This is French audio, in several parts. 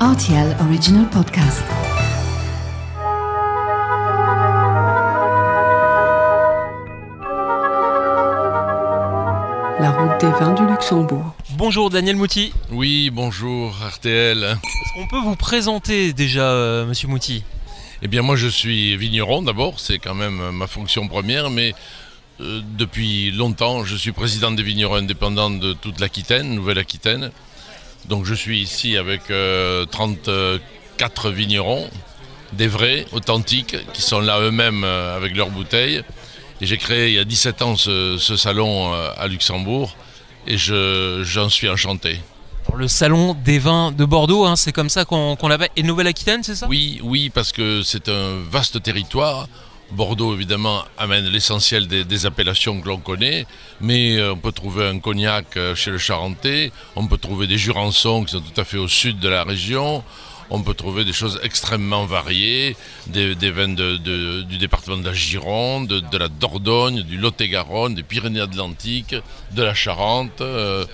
RTL Original Podcast. La route des vins du Luxembourg. Bonjour Daniel Mouti. Oui, bonjour RTL. On peut vous présenter déjà, euh, monsieur Mouti? Eh bien, moi je suis vigneron d'abord, c'est quand même ma fonction première, mais euh, depuis longtemps, je suis président des vignerons indépendants de toute l'Aquitaine, Nouvelle-Aquitaine. Donc je suis ici avec 34 euh, vignerons, des vrais, authentiques, qui sont là eux-mêmes avec leurs bouteilles. Et j'ai créé il y a 17 ans ce, salon euh, à Luxembourg et j'en suis enchanté. le salon des vins de Bordeaux, hein, c'est comme ça qu'on l'appelle. Et Nouvelle-Aquitaine, c'est ça? Oui, oui, parce que c'est un vaste territoire. Bordeaux, évidemment, amène l'essentiel des, appellations que l'on connaît, mais euh, on peut trouver un cognac euh, chez le Charentais, on peut trouver des Jurançons qui sont tout à fait au sud de la région, on peut trouver des choses extrêmement variées, des, vins du département de la Gironde, de, la Dordogne, du Lot-et-Garonne, des Pyrénées-Atlantiques, de la Charente. Euh,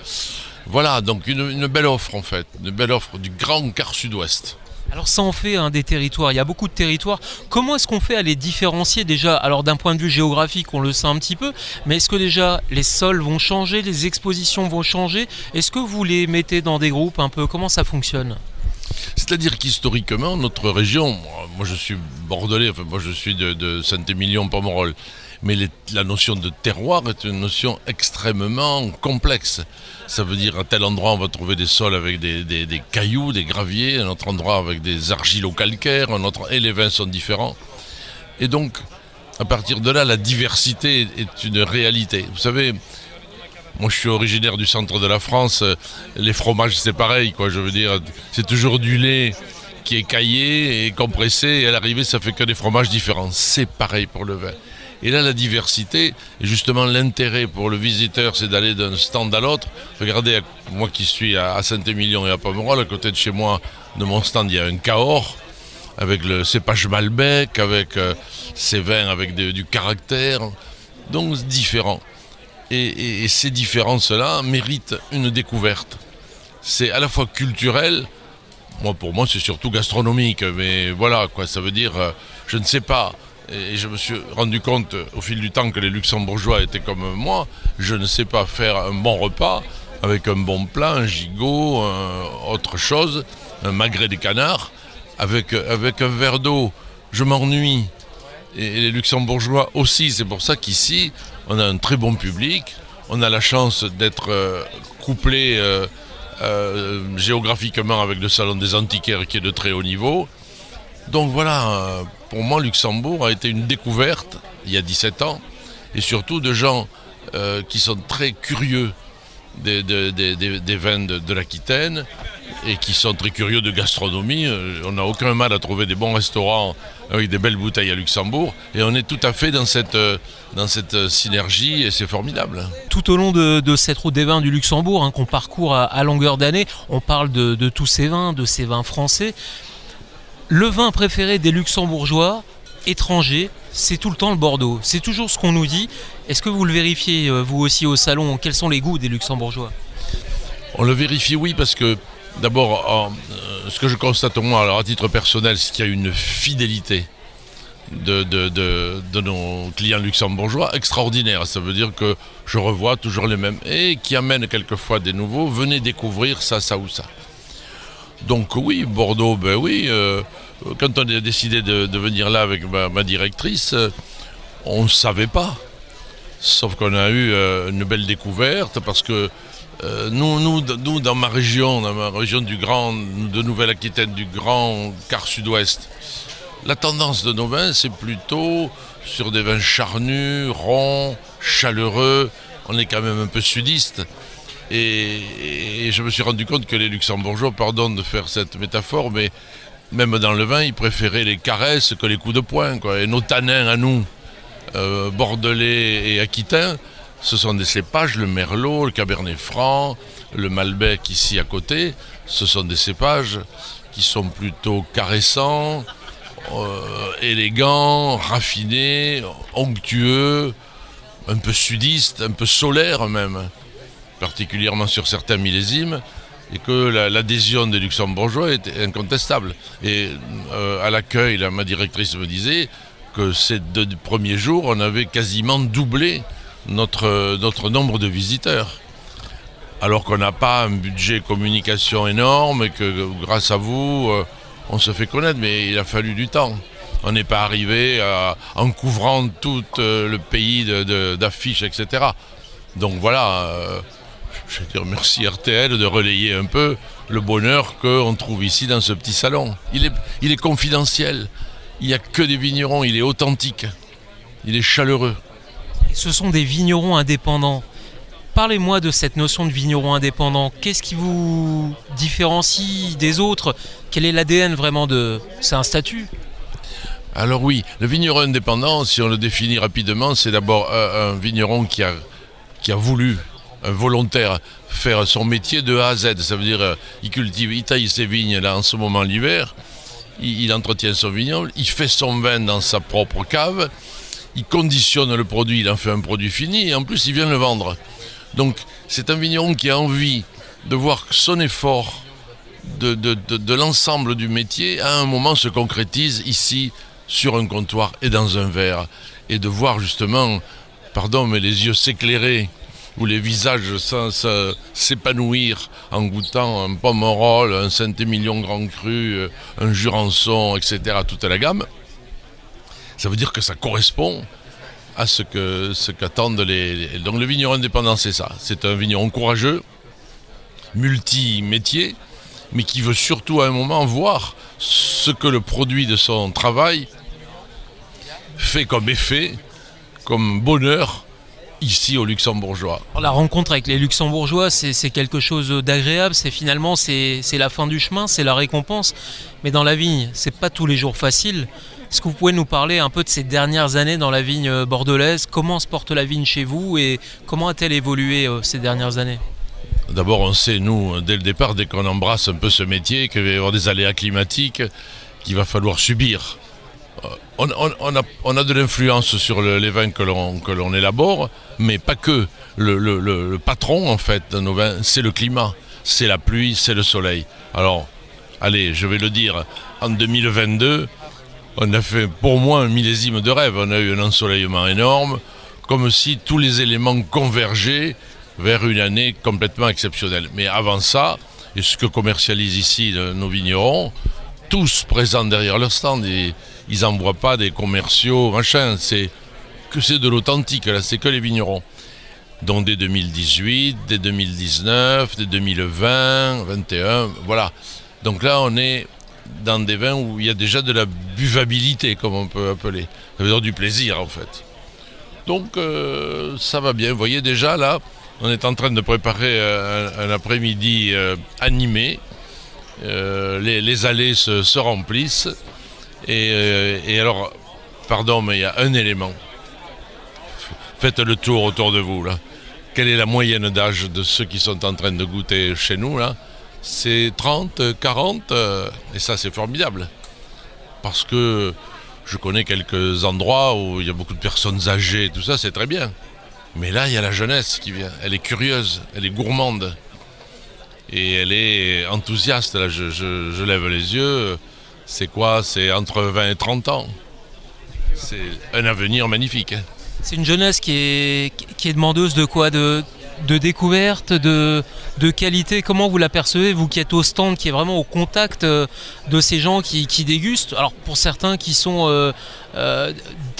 voilà, donc une, belle offre en fait, une belle offre du grand quart sud-ouest. Alors ça en fait des territoires, il y a beaucoup de territoires. Comment est-ce qu'on fait à les différencier déjà? Alors d'un point de vue géographique, on le sait un petit peu, mais est-ce que déjà les sols vont changer, les expositions vont changer? Est-ce que vous les mettez dans des groupes un peu? Comment ça fonctionne? C'est-à-dire qu'historiquement, notre région, moi je suis bordelais, moi je suis de, Saint-Émilion-Pomerol, mais la notion de terroir est une notion extrêmement complexe. Ça veut dire à tel endroit on va trouver des sols avec des, cailloux, des graviers, un autre endroit avec des argilo-calcaires, un autre, et les vins sont différents. Et donc, à partir de là, la diversité est une réalité. Vous savez, moi, je suis originaire du centre de la France. Les fromages, c'est pareil, quoi. Je veux dire, c'est toujours du lait qui est caillé et compressé. Et à l'arrivée, ça fait que des fromages différents. C'est pareil pour le vin. Et là, la diversité, et justement l'intérêt pour le visiteur, c'est d'aller d'un stand à l'autre. Regardez, moi qui suis à Saint-Émilion et à Pomerol, à côté de chez moi, de mon stand, il y a un Cahors, avec le cépage Malbec, avec euh, ces vins avec du caractère. Donc, différent. Et, ces différences-là méritent une découverte. C'est à la fois culturel, moi pour moi c'est surtout gastronomique, mais voilà quoi, ça veut dire, euh, je ne sais pas. Et je me suis rendu compte au fil du temps que les Luxembourgeois étaient comme moi. Je ne sais pas faire un bon repas avec un bon plat, un gigot, autre chose, un magret des canards, avec, un verre d'eau. Je m'ennuie. Et les Luxembourgeois aussi. C'est pour ça qu'ici, on a un très bon public, on a la chance d'être euh, couplé euh, euh, géographiquement avec le Salon des Antiquaires qui est de très haut niveau. Donc voilà, pour moi, Luxembourg a été une découverte il y a 17 ans, et surtout de gens qui sont très curieux des, vins de l'Aquitaine, et qui sont très curieux de gastronomie. Euh, on n'a aucun mal à trouver des bons restaurants avec des belles bouteilles à Luxembourg. Et on est tout à fait dans cette, euh, euh, synergie et c'est formidable. Tout au long de, cette route des vins du Luxembourg, hein, qu'on parcourt à, longueur d'année, on parle de tous ces vins, de ces vins français. Le vin préféré des Luxembourgeois, étrangers, c'est tout le temps le Bordeaux. C'est toujours ce qu'on nous dit. Est-ce que vous le vérifiez, vous aussi, au salon Quels sont les goûts des Luxembourgeois? On le vérifie, oui, parce que D'abord, euh, ce que je constate moi, alors à titre personnel, c'est qu'il y a une fidélité de, de, nos clients luxembourgeois extraordinaire. Ça veut dire que je revois toujours les mêmes et qui amènent quelquefois des nouveaux. Venez découvrir ça, ça ou ça. Donc oui, Bordeaux, ben oui. Euh, quand on a décidé de, venir là avec ma, directrice, euh, on ne savait pas. Sauf qu'on a eu une belle découverte parce que euh, nous, nous, nous, dans ma région, dans ma région du Grand, de Nouvelle-Aquitaine, du Grand quart sud-ouest, la tendance de nos vins, c'est plutôt sur des vins charnus, ronds, chaleureux. On est quand même un peu sudiste. Et, je me suis rendu compte que les Luxembourgeois, pardon de faire cette métaphore, mais même dans le vin, ils préféraient les caresses que les coups de poing. Et nos tanins à nous, euh, bordelais et aquitains, ce sont des cépages, le merlot, le cabernet franc, le malbec ici à côté. Ce sont des cépages qui sont plutôt caressants, euh, élégants, raffinés, onctueux, un peu sudistes, un peu solaires même, particulièrement sur certains millésimes. et que l'adhésion des luxembourgeois était incontestable. Et euh, à l'accueil, ma directrice me disait que ces deux premiers jours, on avait quasiment doublé notre, notre nombre de visiteurs. Alors qu'on n'a pas un budget communication énorme et que grâce à vous, euh, on se fait connaître, mais il a fallu du temps. On n'est pas arrivé en couvrant tout euh, le pays d'affiches, etc. Donc voilà, je veux dire merci RTL de relayer un peu le bonheur qu'on trouve ici dans ce petit salon. Il est, il est confidentiel, il n'y a que des vignerons, il est authentique, il est chaleureux. ce sont des vignerons indépendants. Parlez-moi de cette notion de vigneron indépendant. Qu'est-ce qui vous différencie des autres? Quel est l'ADN vraiment de... C'est un statut? Alors oui, le vigneron indépendant, si on le définit rapidement, c'est d'abord un, vigneron qui a, qui a voulu un volontaire faire son métier de A à Z. Ça veut dire, euh, il cultive, il taille ses vignes là en ce moment l'hiver, il, entretient son vignoble, il fait son vin dans sa propre cave, il conditionne le produit, il en fait un produit fini et en plus il vient le vendre. Donc c'est un vigneron qui a envie de voir son effort de, de l'ensemble du métier à un moment se concrétise ici sur un comptoir et dans un verre et de voir justement, pardon mais les yeux s'éclairer où les visages s'épanouir en goûtant un Pomerol, un Saint-Émilion Grand Cru, euh, un Jurançon, etc., toute la gamme, ça veut dire que ça correspond à ce que ce qu'attendent les, Donc le vigneron indépendant, c'est ça. C'est un vigneron courageux, multi-métier, mais qui veut surtout à un moment voir ce que le produit de son travail fait comme effet, comme bonheur ici au Luxembourgeois. La rencontre avec les Luxembourgeois, c'est quelque chose d'agréable. C'est finalement c'est la fin du chemin, c'est la récompense. Mais dans la vigne, c'est pas tous les jours facile. Est-ce que vous pouvez nous parler un peu de ces dernières années dans la vigne bordelaise? Comment se porte la vigne chez vous et comment a-t-elle évolué euh, ces dernières années? D'abord, on sait, nous, dès le départ, dès qu'on embrasse un peu ce métier, qu'il va y avoir des aléas climatiques qu'il va falloir subir. Euh, on, a, de l'influence sur les vins que l'on élabore, mais pas que. Le, patron, en fait, de nos vins, c'est le climat, c'est la pluie, c'est le soleil. Alors, allez, je vais le dire, en 2022, on a fait pour moi un millésime de rêve. On a eu un ensoleillement énorme, comme si tous les éléments convergeaient vers une année complètement exceptionnelle. Mais avant ça, et ce que commercialisent ici nos vignerons, tous présents derrière leur stand, ils n'envoient pas des commerciaux, machin, c'est que c'est de l'authentique, là, c'est que les vignerons. Donc dès 2018, dès 2019, dès 2020, 2021, voilà. Donc là, on est dans des vins où il y a déjà de la buvabilité, comme on peut appeler. Ça veut dire du plaisir, en fait. Donc euh, ça va bien. Vous voyez déjà, là, on est en train de préparer un, après-midi euh, animé. Euh, les, allées se remplissent. Euh, et, alors, pardon, mais il y a un élément. Faites le tour autour de vous. Quelle est la moyenne d'âge de ceux qui sont en train de goûter chez nous, C'est 30, 40, euh, et ça, c'est formidable. Parce que je connais quelques endroits où il y a beaucoup de personnes âgées, tout ça, c'est très bien. Mais là, il y a la jeunesse qui vient. Elle est curieuse, elle est gourmande. Et elle est enthousiaste. Là, je lève les yeux c'est quoi? C'est entre 20 et 30 ans. C'est un avenir magnifique. C'est une jeunesse qui est, demandeuse de quoi? De, découverte, de, qualité? Comment vous l'apercevez, vous qui êtes au stand, qui est vraiment au contact euh, de ces gens qui, dégustent? Alors pour certains qui sont, euh, euh,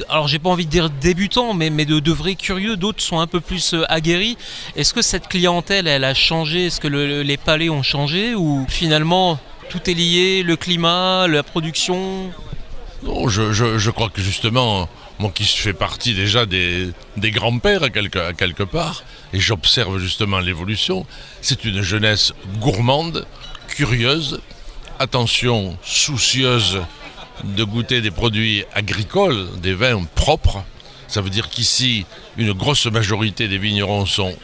alors j'ai pas envie de dire débutants, mais, mais de, de vrais curieux, d'autres sont un peu plus aguerris. Est-ce que cette clientèle, elle a changé? Est-ce que les palais ont changé? Ou finalement, tout est lié, le climat, la production Non, je, crois que justement, moi qui fais partie déjà des, grands-pères à quelque, quelque part, et j'observe justement l'évolution, c'est une jeunesse gourmande, curieuse, attention, soucieuse de goûter des produits agricoles, des vins propres. Ça veut dire qu'ici, une grosse majorité des vignerons sont,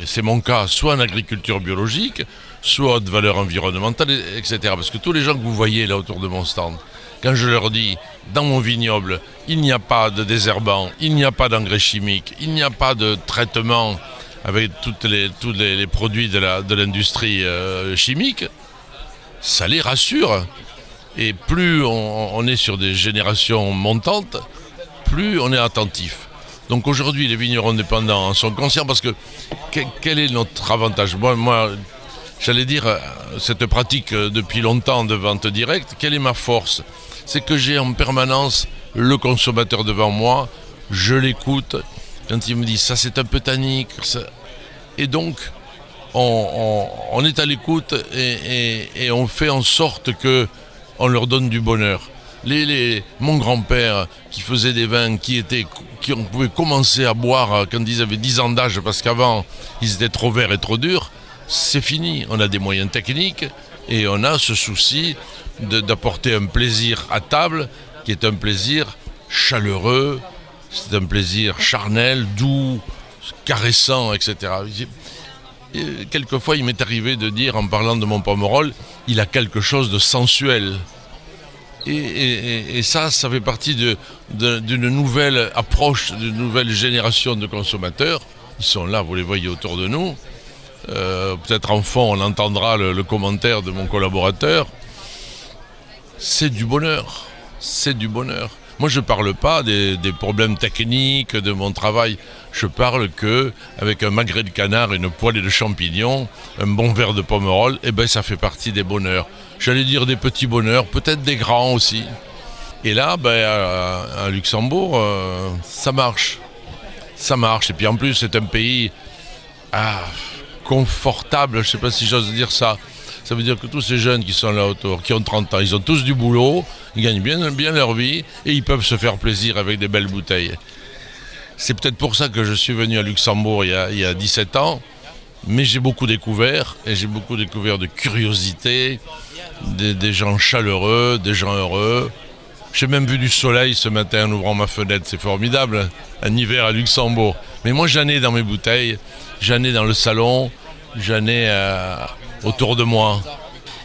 et c'est mon cas, soit en agriculture biologique, soit de valeur environnementale, etc. Parce que tous les gens que vous voyez là autour de mon stand, quand je leur dis, dans mon vignoble, il n'y a pas de désherbant, il n'y a pas d'engrais chimiques, il n'y a pas de traitement avec toutes les, tous les, produits de l'industrie de chimique, ça les rassure. Et plus on, est sur des générations montantes, plus on est attentif. Donc aujourd'hui, les vignerons indépendants en sont conscients parce que quel est notre avantage? Moi j'allais dire, euh, cette pratique euh, depuis longtemps de vente directe, quelle est ma force? C'est que j'ai en permanence le consommateur devant moi, je l'écoute. Quand il me dit ça c'est un peu tannique, et donc on, est à l'écoute et, on fait en sorte que on leur donne du bonheur. Mon grand-père qui faisait des vins qui étaient qui on pouvait commencer à boire quand ils avaient 10 ans d'âge parce qu'avant ils étaient trop verts et trop durs, c'est fini. On a des moyens techniques et on a ce souci d'apporter un plaisir à table qui est un plaisir chaleureux, c'est un plaisir charnel, doux, caressant, etc. quelquefois, il m'est arrivé de dire, en parlant de mon pomerol, il a quelque chose de sensuel. Et, ça, ça fait partie d'une nouvelle approche, d'une nouvelle génération de consommateurs. Ils sont là, vous les voyez autour de nous. Euh, peut-être en fond, on entendra le, commentaire de mon collaborateur. C'est du bonheur. C'est du bonheur. Moi, je ne parle pas des, problèmes techniques de mon travail. Je parle que avec un magret de canard, une poêlée de champignons, un bon verre de pomerol, eh ben, ça fait partie des bonheurs. J'allais dire des petits bonheurs, peut-être des grands aussi. Et là, ben, à, Luxembourg, euh, ça marche. Ça marche. Et puis en plus, c'est un pays ah, confortable, je ne sais pas si j'ose dire ça. Ça veut dire que tous ces jeunes qui sont là autour, qui ont 30 ans, ils ont tous du boulot, ils gagnent bien, bien leur vie et ils peuvent se faire plaisir avec des belles bouteilles. C'est peut-être pour ça que je suis venu à Luxembourg il y a, 17 ans, mais j'ai beaucoup découvert et j'ai beaucoup découvert de curiosité, des, gens chaleureux, des gens heureux. J'ai même vu du soleil ce matin en ouvrant ma fenêtre, c'est formidable, un hiver à Luxembourg. Mais moi j'en ai dans mes bouteilles, j'en ai dans le salon, j'en ai euh, autour de moi.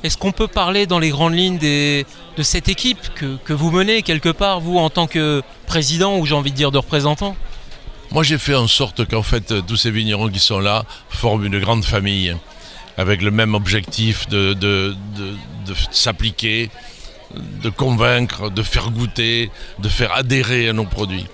Est-ce qu'on peut parler dans les grandes lignes de cette équipe que, vous menez quelque part, vous, en tant que président ou j'ai envie de dire de représentant? Moi, j'ai fait en sorte qu'en fait, tous ces vignerons qui sont là forment une grande famille, avec le même objectif de, s'appliquer, de convaincre, de faire goûter, de faire adhérer à nos produits.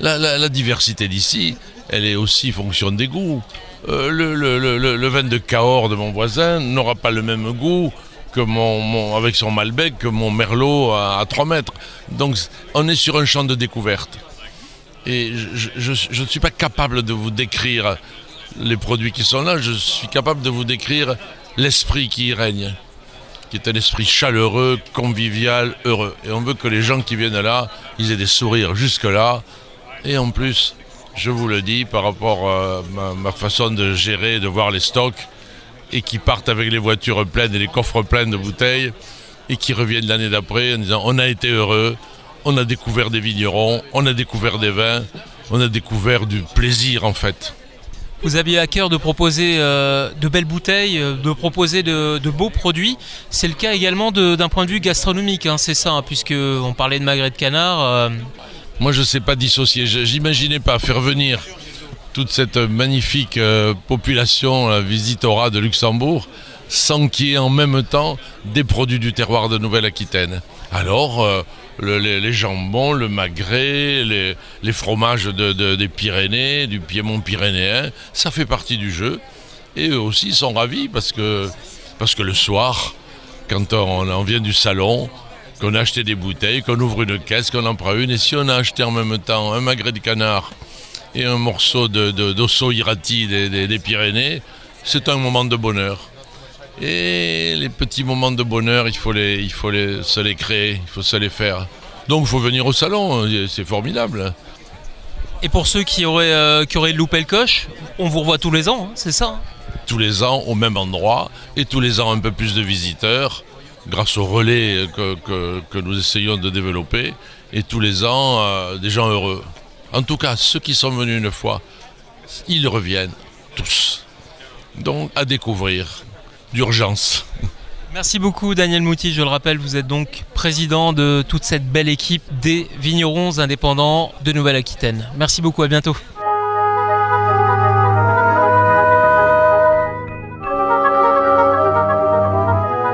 la diversité d'ici, elle est aussi fonction des goûts. Euh, le, vin de Cahors de mon voisin n'aura pas le même goût que mon, avec son Malbec que mon Merlot à, 3 mètres. Donc on est sur un champ de découverte. Et je ne suis pas capable de vous décrire les produits qui sont là, je suis capable de vous décrire l'esprit qui y règne, qui est un esprit chaleureux, convivial, heureux. Et on veut que les gens qui viennent là, ils aient des sourires jusque-là. Et en plus, je vous le dis, par rapport à ma, façon de gérer, de voir les stocks, et qui partent avec les voitures pleines et les coffres pleins de bouteilles, et qui reviennent l'année d'après en disant on a été heureux, on a découvert des vignerons, on a découvert des vins, on a découvert du plaisir en fait. Vous aviez à cœur de proposer euh, de belles bouteilles, euh, de proposer de, beaux produits. C'est le cas également d'un point de vue gastronomique, hein, c'est ça, hein, puisque on parlait de magret de canard. Euh, moi, je ne sais pas dissocier. J'imaginais pas faire venir toute cette magnifique euh, population, la visitora de Luxembourg, sans qu'il y ait en même temps des produits du terroir de Nouvelle-Aquitaine. Alors, euh, les, jambons, le magret, les, fromages des Pyrénées, du Piémont pyrénéen, ça fait partie du jeu. Et eux aussi sont ravis parce que, parce que le soir, quand on vient du salon, qu'on a acheté des bouteilles, qu'on ouvre une caisse, qu'on en prend une. Et si on a acheté en même temps un magret de canard et un morceau d'osso de, irati des, Pyrénées, c'est un moment de bonheur. Et les petits moments de bonheur, il faut, les, il faut les, se les créer, il faut se les faire. Donc il faut venir au salon, c'est formidable. Et pour ceux qui auraient, euh, qui auraient loupé le coche, on vous revoit tous les ans, hein, c'est ça hein? Tous les ans au même endroit, et tous les ans un peu plus de visiteurs grâce au relais que, nous essayons de développer, et tous les ans, euh, des gens heureux. En tout cas, ceux qui sont venus une fois, ils reviennent tous. Donc, à découvrir, d'urgence. Merci beaucoup Daniel Mouti, je le rappelle, vous êtes donc président de toute cette belle équipe des vignerons indépendants de Nouvelle-Aquitaine. Merci beaucoup, à bientôt.